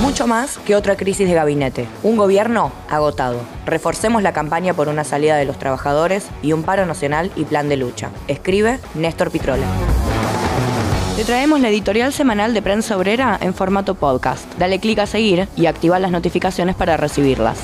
Mucho más que otra crisis de gabinete. Un gobierno agotado. Reforcemos la campaña por una salida de los trabajadores y un paro nacional y plan de lucha. Escribe Néstor Pitrola. Te traemos la editorial semanal de Prensa Obrera en formato podcast. Dale clic a seguir y activa las notificaciones para recibirlas.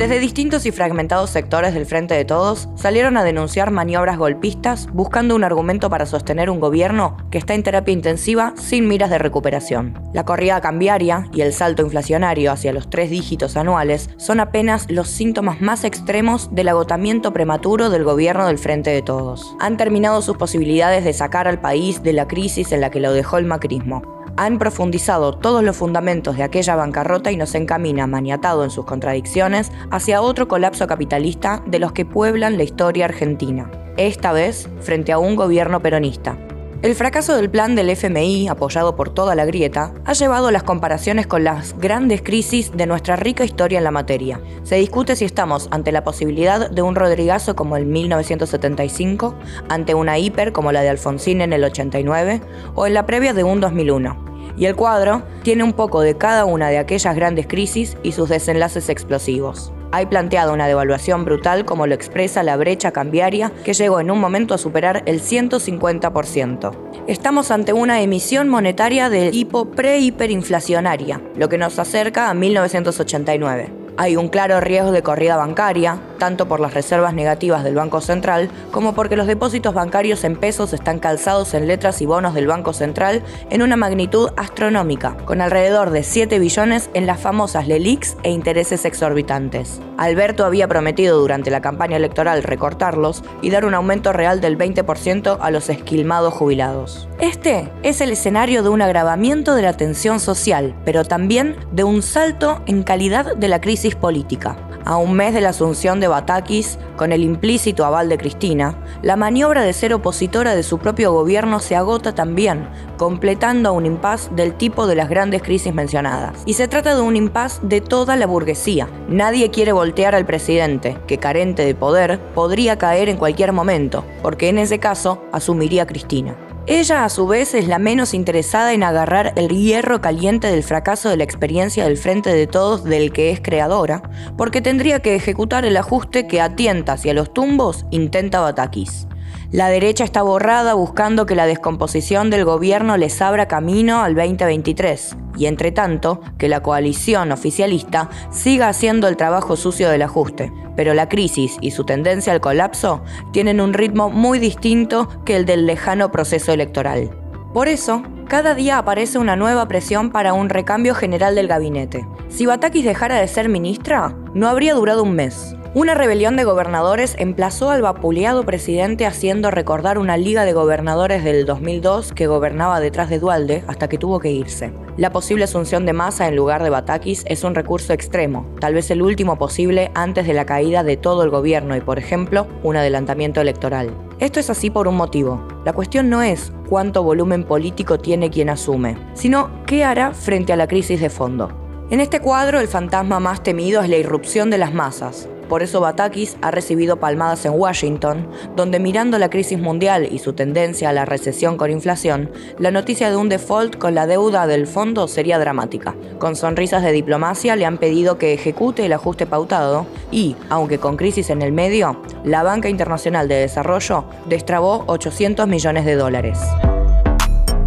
Desde distintos y fragmentados sectores del Frente de Todos salieron a denunciar maniobras golpistas buscando un argumento para sostener un gobierno que está en terapia intensiva sin miras de recuperación. La corrida cambiaria y el salto inflacionario hacia los tres dígitos anuales son apenas los síntomas más extremos del agotamiento prematuro del gobierno del Frente de Todos. Han terminado sus posibilidades de sacar al país de la crisis en la que lo dejó el macrismo han profundizado todos los fundamentos de aquella bancarrota y nos encamina, maniatado en sus contradicciones, hacia otro colapso capitalista de los que pueblan la historia argentina, esta vez frente a un gobierno peronista. El fracaso del plan del FMI, apoyado por toda la grieta, ha llevado a las comparaciones con las grandes crisis de nuestra rica historia en la materia. Se discute si estamos ante la posibilidad de un Rodrigazo como el 1975, ante una hiper como la de Alfonsín en el 89, o en la previa de un 2001 y el cuadro tiene un poco de cada una de aquellas grandes crisis y sus desenlaces explosivos. Hay planteado una devaluación brutal como lo expresa la brecha cambiaria que llegó en un momento a superar el 150%. Estamos ante una emisión monetaria de hipo pre-hiperinflacionaria, lo que nos acerca a 1989. Hay un claro riesgo de corrida bancaria, tanto por las reservas negativas del Banco Central como porque los depósitos bancarios en pesos están calzados en letras y bonos del Banco Central en una magnitud astronómica, con alrededor de 7 billones en las famosas LELIX e intereses exorbitantes. Alberto había prometido durante la campaña electoral recortarlos y dar un aumento real del 20% a los esquilmados jubilados. Este es el escenario de un agravamiento de la tensión social, pero también de un salto en calidad de la crisis política. A un mes de la asunción de Batakis, con el implícito aval de Cristina, la maniobra de ser opositora de su propio gobierno se agota también, completando un impas del tipo de las grandes crisis mencionadas. Y se trata de un impas de toda la burguesía. Nadie quiere voltear al presidente, que carente de poder podría caer en cualquier momento, porque en ese caso asumiría Cristina. Ella a su vez es la menos interesada en agarrar el hierro caliente del fracaso de la experiencia del frente de todos del que es creadora, porque tendría que ejecutar el ajuste que a tientas y a los tumbos intenta Batakis. La derecha está borrada buscando que la descomposición del gobierno les abra camino al 2023 y entre tanto que la coalición oficialista siga haciendo el trabajo sucio del ajuste. Pero la crisis y su tendencia al colapso tienen un ritmo muy distinto que el del lejano proceso electoral. Por eso, cada día aparece una nueva presión para un recambio general del gabinete. Si Batakis dejara de ser ministra, no habría durado un mes. Una rebelión de gobernadores emplazó al vapuleado presidente haciendo recordar una liga de gobernadores del 2002 que gobernaba detrás de Dualde hasta que tuvo que irse. La posible asunción de masa en lugar de Batakis es un recurso extremo, tal vez el último posible antes de la caída de todo el gobierno y, por ejemplo, un adelantamiento electoral. Esto es así por un motivo. La cuestión no es cuánto volumen político tiene quien asume, sino qué hará frente a la crisis de fondo. En este cuadro el fantasma más temido es la irrupción de las masas, por eso Batakis ha recibido palmadas en Washington, donde mirando la crisis mundial y su tendencia a la recesión con inflación, la noticia de un default con la deuda del fondo sería dramática. Con sonrisas de diplomacia le han pedido que ejecute el ajuste pautado y, aunque con crisis en el medio, la Banca Internacional de Desarrollo destrabó 800 millones de dólares.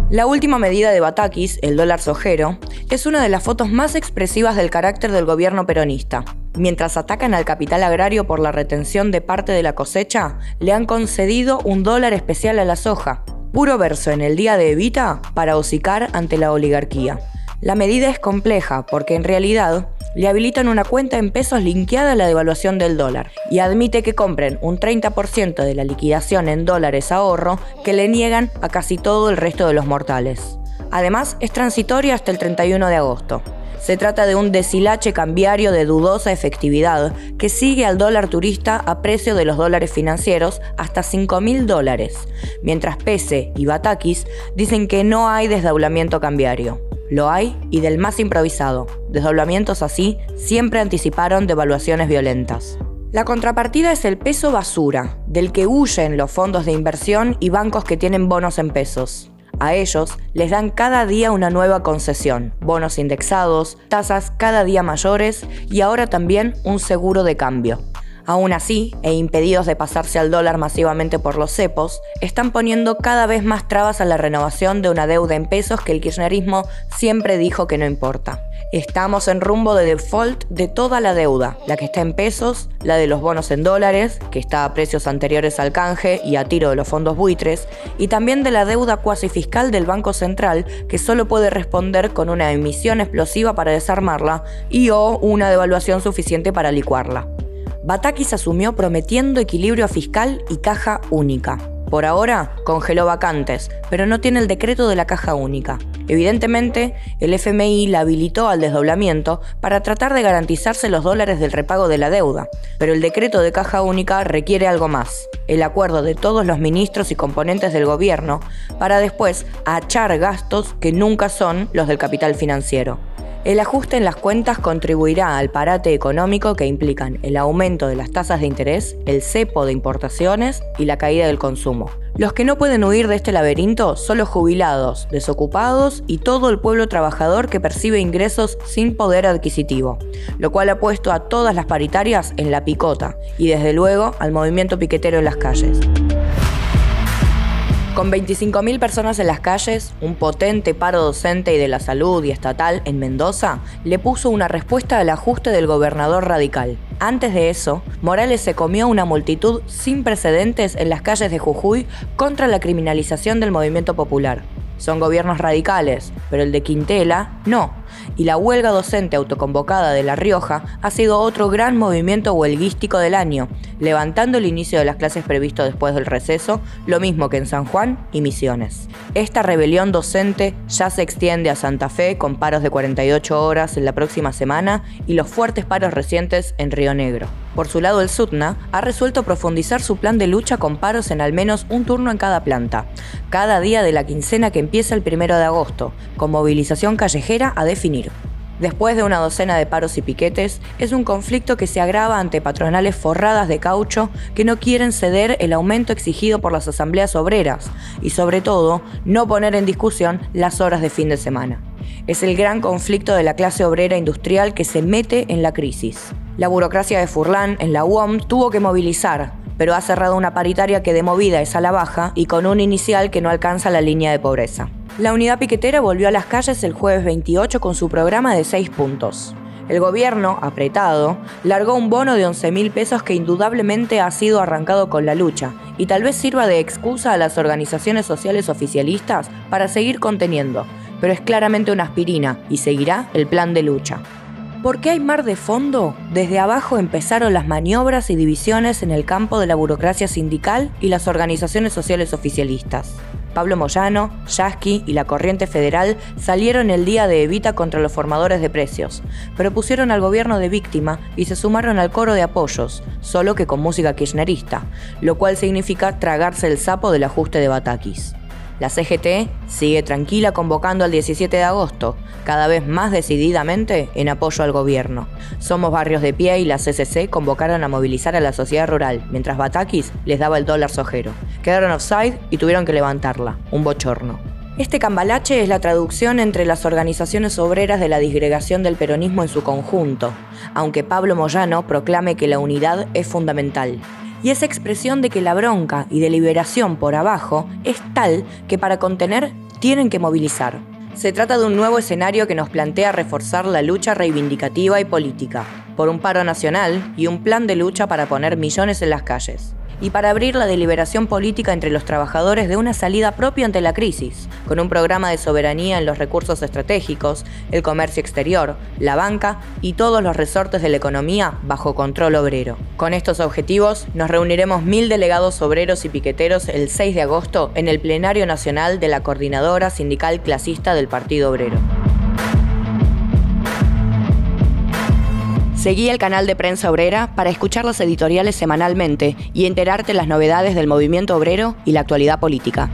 La última medida de Batakis, el dólar sojero, es una de las fotos más expresivas del carácter del gobierno peronista. Mientras atacan al capital agrario por la retención de parte de la cosecha, le han concedido un dólar especial a la soja. Puro verso en el día de Evita para hocicar ante la oligarquía. La medida es compleja porque en realidad le habilitan una cuenta en pesos linkeada a la devaluación del dólar y admite que compren un 30% de la liquidación en dólares ahorro que le niegan a casi todo el resto de los mortales. Además, es transitoria hasta el 31 de agosto. Se trata de un deshilache cambiario de dudosa efectividad que sigue al dólar turista a precio de los dólares financieros hasta 5.000 dólares, mientras Pese y Batakis dicen que no hay desdoblamiento cambiario. Lo hay y del más improvisado. Desdoblamientos así siempre anticiparon devaluaciones violentas. La contrapartida es el peso basura, del que huyen los fondos de inversión y bancos que tienen bonos en pesos. A ellos les dan cada día una nueva concesión, bonos indexados, tasas cada día mayores y ahora también un seguro de cambio. Aún así, e impedidos de pasarse al dólar masivamente por los cepos, están poniendo cada vez más trabas a la renovación de una deuda en pesos que el kirchnerismo siempre dijo que no importa. Estamos en rumbo de default de toda la deuda, la que está en pesos, la de los bonos en dólares, que está a precios anteriores al canje y a tiro de los fondos buitres, y también de la deuda cuasi fiscal del Banco Central, que solo puede responder con una emisión explosiva para desarmarla y o una devaluación suficiente para licuarla. Batakis asumió prometiendo equilibrio fiscal y caja única. Por ahora, congeló vacantes, pero no tiene el decreto de la caja única. Evidentemente, el FMI la habilitó al desdoblamiento para tratar de garantizarse los dólares del repago de la deuda, pero el decreto de caja única requiere algo más, el acuerdo de todos los ministros y componentes del gobierno para después achar gastos que nunca son los del capital financiero. El ajuste en las cuentas contribuirá al parate económico que implican el aumento de las tasas de interés, el cepo de importaciones y la caída del consumo. Los que no pueden huir de este laberinto son los jubilados, desocupados y todo el pueblo trabajador que percibe ingresos sin poder adquisitivo, lo cual ha puesto a todas las paritarias en la picota y desde luego al movimiento piquetero en las calles. Con 25.000 personas en las calles, un potente paro docente y de la salud y estatal en Mendoza le puso una respuesta al ajuste del gobernador radical. Antes de eso, Morales se comió una multitud sin precedentes en las calles de Jujuy contra la criminalización del movimiento popular. Son gobiernos radicales, pero el de Quintela no. Y la huelga docente autoconvocada de La Rioja ha sido otro gran movimiento huelguístico del año, levantando el inicio de las clases previsto después del receso, lo mismo que en San Juan y Misiones. Esta rebelión docente ya se extiende a Santa Fe con paros de 48 horas en la próxima semana y los fuertes paros recientes en Río Negro. Por su lado, el SUTNA ha resuelto profundizar su plan de lucha con paros en al menos un turno en cada planta, cada día de la quincena que empieza el primero de agosto, con movilización callejera a definir. Después de una docena de paros y piquetes, es un conflicto que se agrava ante patronales forradas de caucho que no quieren ceder el aumento exigido por las asambleas obreras y sobre todo no poner en discusión las horas de fin de semana. Es el gran conflicto de la clase obrera industrial que se mete en la crisis. La burocracia de Furlan en la UOM tuvo que movilizar, pero ha cerrado una paritaria que de movida es a la baja y con un inicial que no alcanza la línea de pobreza. La unidad piquetera volvió a las calles el jueves 28 con su programa de 6 puntos. El gobierno, apretado, largó un bono de 11 mil pesos que indudablemente ha sido arrancado con la lucha y tal vez sirva de excusa a las organizaciones sociales oficialistas para seguir conteniendo, pero es claramente una aspirina y seguirá el plan de lucha. ¿Por qué hay mar de fondo? Desde abajo empezaron las maniobras y divisiones en el campo de la burocracia sindical y las organizaciones sociales oficialistas. Pablo Moyano, Yasky y la Corriente Federal salieron el día de Evita contra los formadores de precios, pero pusieron al gobierno de víctima y se sumaron al coro de apoyos, solo que con música kirchnerista, lo cual significa tragarse el sapo del ajuste de Batakis. La CGT sigue tranquila convocando al 17 de agosto, cada vez más decididamente en apoyo al gobierno. Somos Barrios de Pie y la CCC convocaron a movilizar a la sociedad rural, mientras Batakis les daba el dólar sojero. Quedaron offside y tuvieron que levantarla, un bochorno. Este cambalache es la traducción entre las organizaciones obreras de la disgregación del peronismo en su conjunto, aunque Pablo Moyano proclame que la unidad es fundamental y esa expresión de que la bronca y deliberación por abajo es tal que para contener tienen que movilizar. Se trata de un nuevo escenario que nos plantea reforzar la lucha reivindicativa y política, por un paro nacional y un plan de lucha para poner millones en las calles y para abrir la deliberación política entre los trabajadores de una salida propia ante la crisis, con un programa de soberanía en los recursos estratégicos, el comercio exterior, la banca y todos los resortes de la economía bajo control obrero. Con estos objetivos, nos reuniremos mil delegados obreros y piqueteros el 6 de agosto en el Plenario Nacional de la Coordinadora Sindical Clasista del Partido Obrero. Seguí el canal de Prensa Obrera para escuchar las editoriales semanalmente y enterarte las novedades del movimiento obrero y la actualidad política.